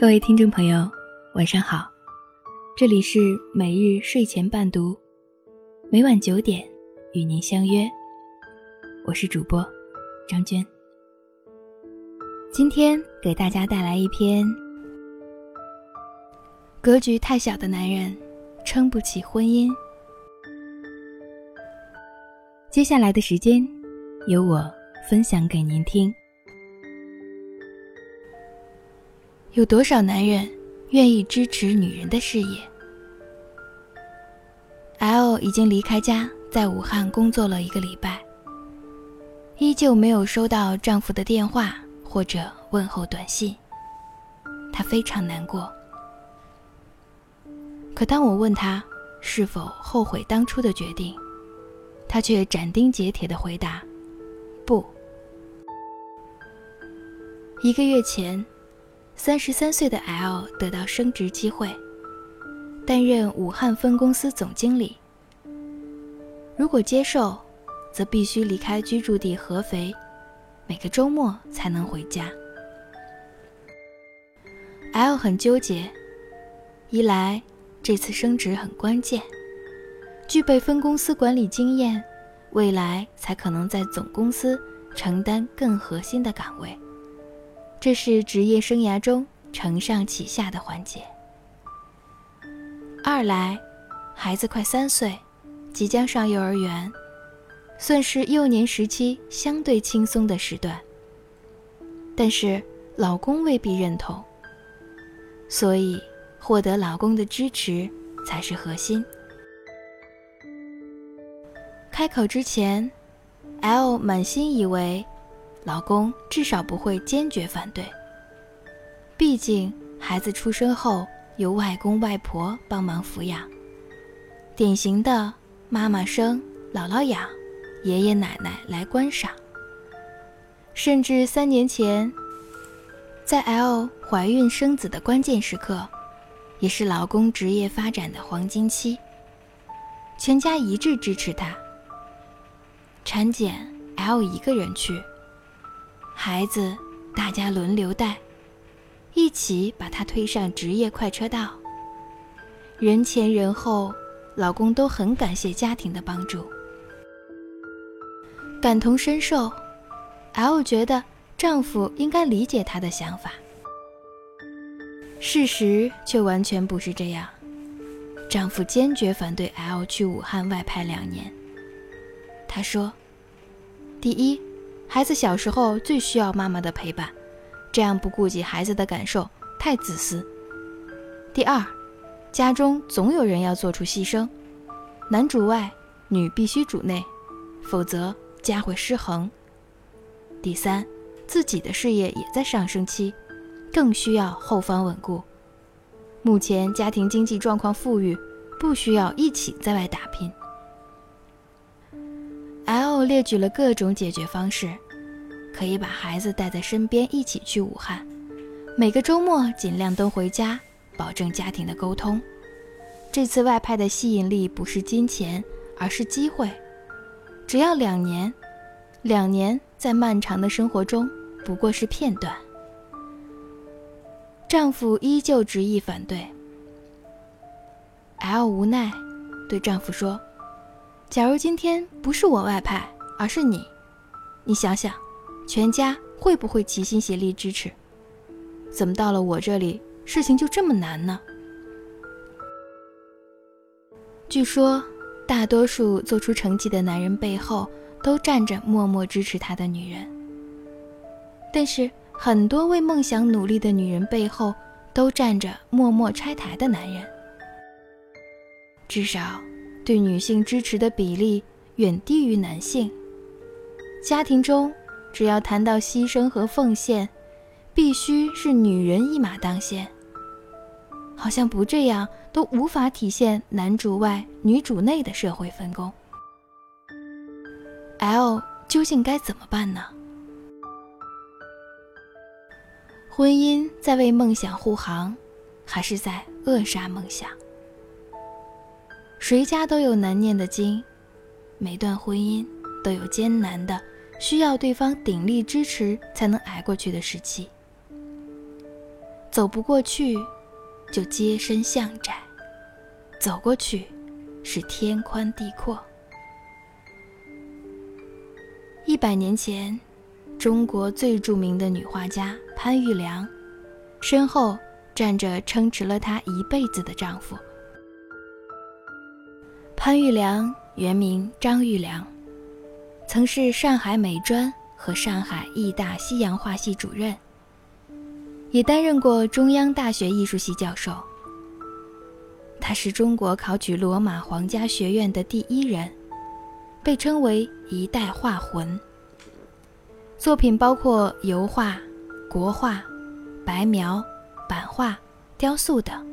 各位听众朋友，晚上好，这里是每日睡前伴读，每晚九点与您相约，我是主播张娟。今天给大家带来一篇：格局太小的男人撑不起婚姻。接下来的时间，由我分享给您听。有多少男人愿意支持女人的事业？L 已经离开家，在武汉工作了一个礼拜，依旧没有收到丈夫的电话或者问候短信，她非常难过。可当我问她是否后悔当初的决定，她却斩钉截铁地回答：“不。”一个月前。三十三岁的 L 得到升职机会，担任武汉分公司总经理。如果接受，则必须离开居住地合肥，每个周末才能回家。L 很纠结，一来这次升职很关键，具备分公司管理经验，未来才可能在总公司承担更核心的岗位。这是职业生涯中承上启下的环节。二来，孩子快三岁，即将上幼儿园，算是幼年时期相对轻松的时段。但是老公未必认同，所以获得老公的支持才是核心。开口之前，L 满心以为。老公至少不会坚决反对。毕竟孩子出生后由外公外婆帮忙抚养，典型的妈妈生，姥姥养，爷爷奶奶来观赏。甚至三年前，在 L 怀孕生子的关键时刻，也是老公职业发展的黄金期，全家一致支持他。产检 L 一个人去。孩子，大家轮流带，一起把他推上职业快车道。人前人后，老公都很感谢家庭的帮助，感同身受。L 觉得丈夫应该理解她的想法，事实却完全不是这样。丈夫坚决反对 L 去武汉外派两年。他说：“第一。”孩子小时候最需要妈妈的陪伴，这样不顾及孩子的感受太自私。第二，家中总有人要做出牺牲，男主外，女必须主内，否则家会失衡。第三，自己的事业也在上升期，更需要后方稳固。目前家庭经济状况富裕，不需要一起在外打拼。L 列举了各种解决方式，可以把孩子带在身边一起去武汉，每个周末尽量都回家，保证家庭的沟通。这次外派的吸引力不是金钱，而是机会。只要两年，两年在漫长的生活中不过是片段。丈夫依旧执意反对，L 无奈对丈夫说。假如今天不是我外派，而是你，你想想，全家会不会齐心协力支持？怎么到了我这里，事情就这么难呢？据说，大多数做出成绩的男人背后，都站着默默支持他的女人。但是，很多为梦想努力的女人背后，都站着默默拆台的男人。至少。对女性支持的比例远低于男性。家庭中，只要谈到牺牲和奉献，必须是女人一马当先。好像不这样都无法体现男主外女主内的社会分工。L 究竟该怎么办呢？婚姻在为梦想护航，还是在扼杀梦想？谁家都有难念的经，每段婚姻都有艰难的、需要对方鼎力支持才能挨过去的时期。走不过去，就接身向窄；走过去，是天宽地阔。一百年前，中国最著名的女画家潘玉良，身后站着撑持了她一辈子的丈夫。潘玉良原名张玉良，曾是上海美专和上海艺大西洋画系主任，也担任过中央大学艺术系教授。他是中国考取罗马皇家学院的第一人。被称为一代画魂。作品包括油画、国画、白描、版画、雕塑等，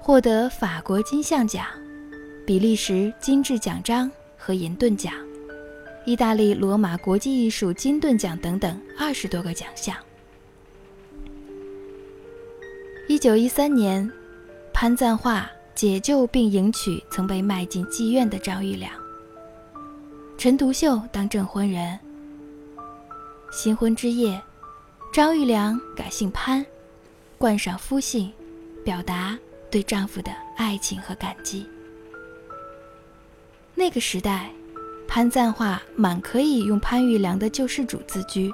获得法国金像奖、比利时金质奖章和银盾奖、意大利罗马国际艺术金盾奖等等二十多个奖项。一九一三年，潘赞化解救并迎娶曾被卖进妓院的张玉良。陈独秀当证婚人。新婚之夜，张玉良改姓潘，冠上夫姓，表达对丈夫的爱情和感激。那个时代，潘赞化满可以用潘玉良的救世主自居，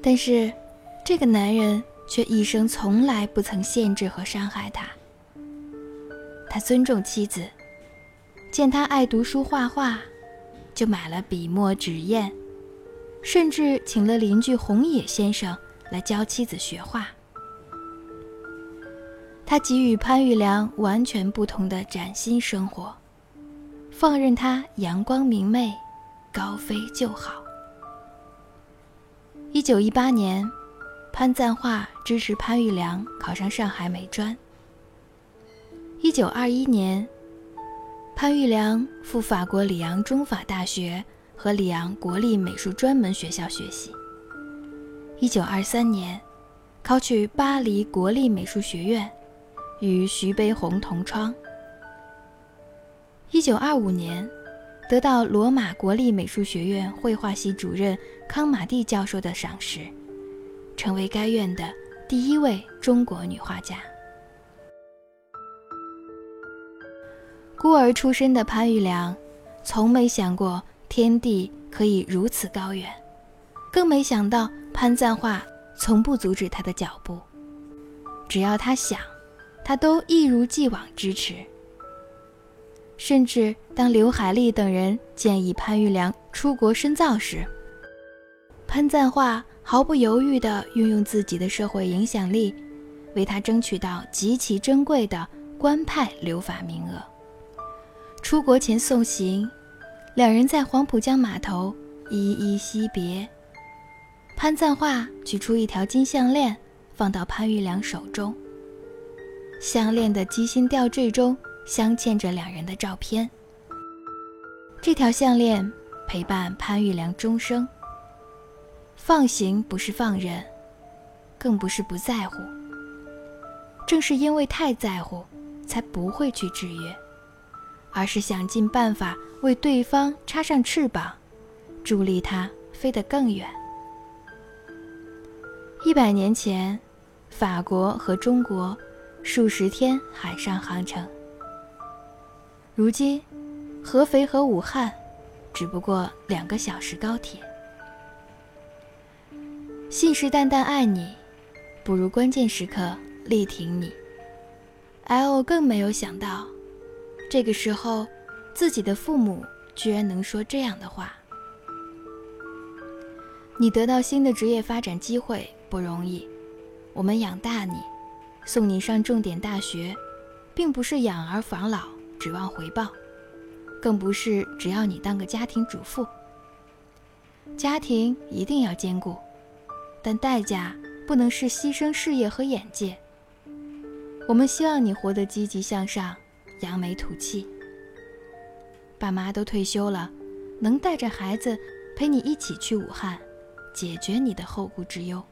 但是这个男人却一生从来不曾限制和伤害他。他尊重妻子。见他爱读书画画，就买了笔墨纸砚，甚至请了邻居红野先生来教妻子学画。他给予潘玉良完全不同的崭新生活，放任他阳光明媚，高飞就好。一九一八年，潘赞化支持潘玉良考上上海美专。一九二一年。潘玉良赴法国里昂中法大学和里昂国立美术专门学校学习。一九二三年，考取巴黎国立美术学院，与徐悲鸿同窗。一九二五年，得到罗马国立美术学院绘画系主任康马蒂教授的赏识，成为该院的第一位中国女画家。孤儿出身的潘玉良，从没想过天地可以如此高远，更没想到潘赞化从不阻止他的脚步。只要他想，他都一如既往支持。甚至当刘海利等人建议潘玉良出国深造时，潘赞化毫不犹豫地运用自己的社会影响力，为他争取到极其珍贵的官派留法名额。出国前送行，两人在黄浦江码头依依惜别。潘赞化取出一条金项链，放到潘玉良手中。项链的机芯吊坠中镶嵌着两人的照片。这条项链陪伴潘玉良终生。放行不是放任，更不是不在乎。正是因为太在乎，才不会去制约。而是想尽办法为对方插上翅膀，助力他飞得更远。一百年前，法国和中国数十天海上航程，如今，合肥和武汉只不过两个小时高铁。信誓旦旦爱你，不如关键时刻力挺你。L 更没有想到。这个时候，自己的父母居然能说这样的话：“你得到新的职业发展机会不容易，我们养大你，送你上重点大学，并不是养儿防老指望回报，更不是只要你当个家庭主妇。家庭一定要兼顾，但代价不能是牺牲事业和眼界。我们希望你活得积极向上。”扬眉吐气。爸妈都退休了，能带着孩子陪你一起去武汉，解决你的后顾之忧。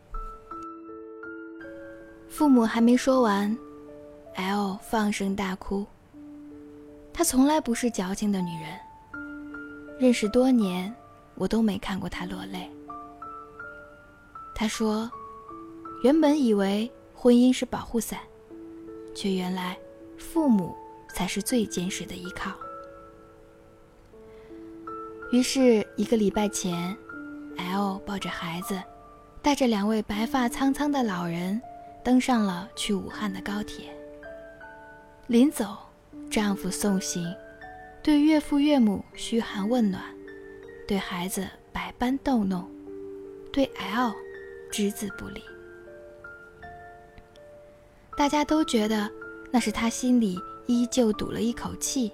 父母还没说完，L 放声大哭。她从来不是矫情的女人，认识多年，我都没看过她落泪。她说：“原本以为婚姻是保护伞，却原来父母才是最坚实的依靠。于是，一个礼拜前，L 抱着孩子，带着两位白发苍苍的老人，登上了去武汉的高铁。临走，丈夫送行，对岳父岳母嘘寒问暖，对孩子百般逗弄，对 L 只字不理。大家都觉得那是他心里依旧堵了一口气，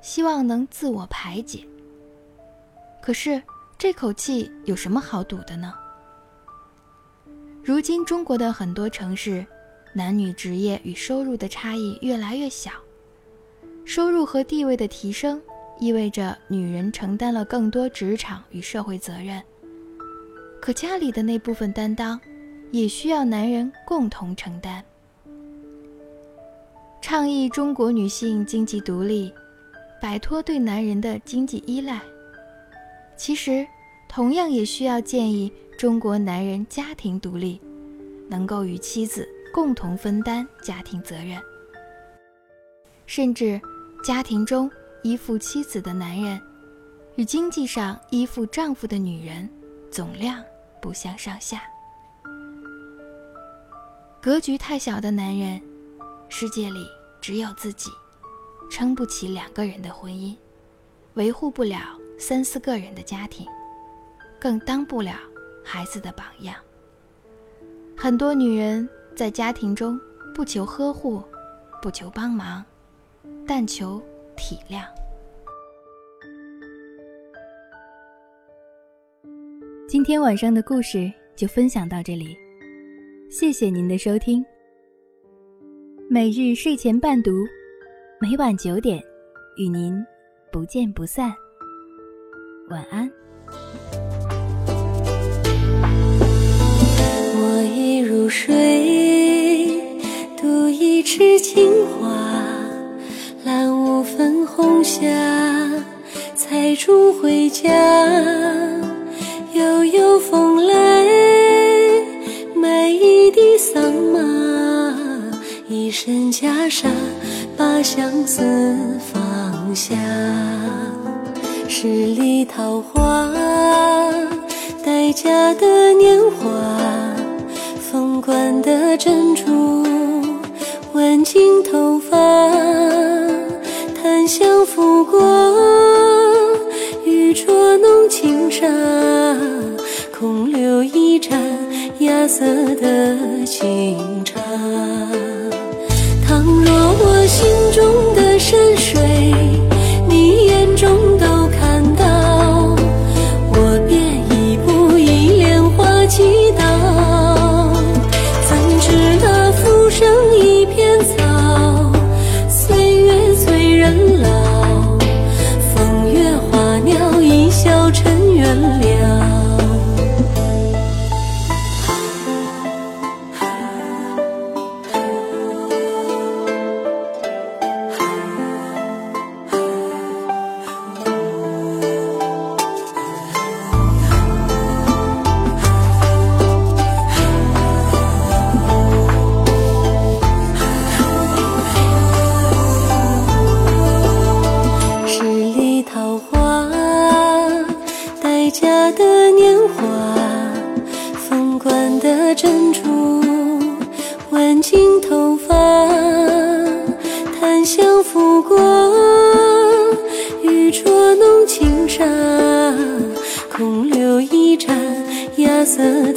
希望能自我排解。可是这口气有什么好堵的呢？如今中国的很多城市，男女职业与收入的差异越来越小，收入和地位的提升意味着女人承担了更多职场与社会责任，可家里的那部分担当，也需要男人共同承担。倡议中国女性经济独立，摆脱对男人的经济依赖。其实，同样也需要建议中国男人家庭独立，能够与妻子共同分担家庭责任。甚至，家庭中依附妻子的男人，与经济上依附丈夫的女人，总量不相上下。格局太小的男人。世界里只有自己，撑不起两个人的婚姻，维护不了三四个人的家庭，更当不了孩子的榜样。很多女人在家庭中不求呵护，不求帮忙，但求体谅。今天晚上的故事就分享到这里，谢谢您的收听。每日睡前伴读，每晚九点，与您不见不散。晚安。已入睡，读一池青花，蓝雾粉红霞，采竹回家，悠悠风来，买一地桑麻。一身袈裟，把相思放下。十里桃花，待嫁的年华，凤冠的珍珠，挽进头发，檀香拂过，玉镯弄轻纱，空留一盏芽色的清茶。相拂过玉镯弄轻纱空留一盏芽色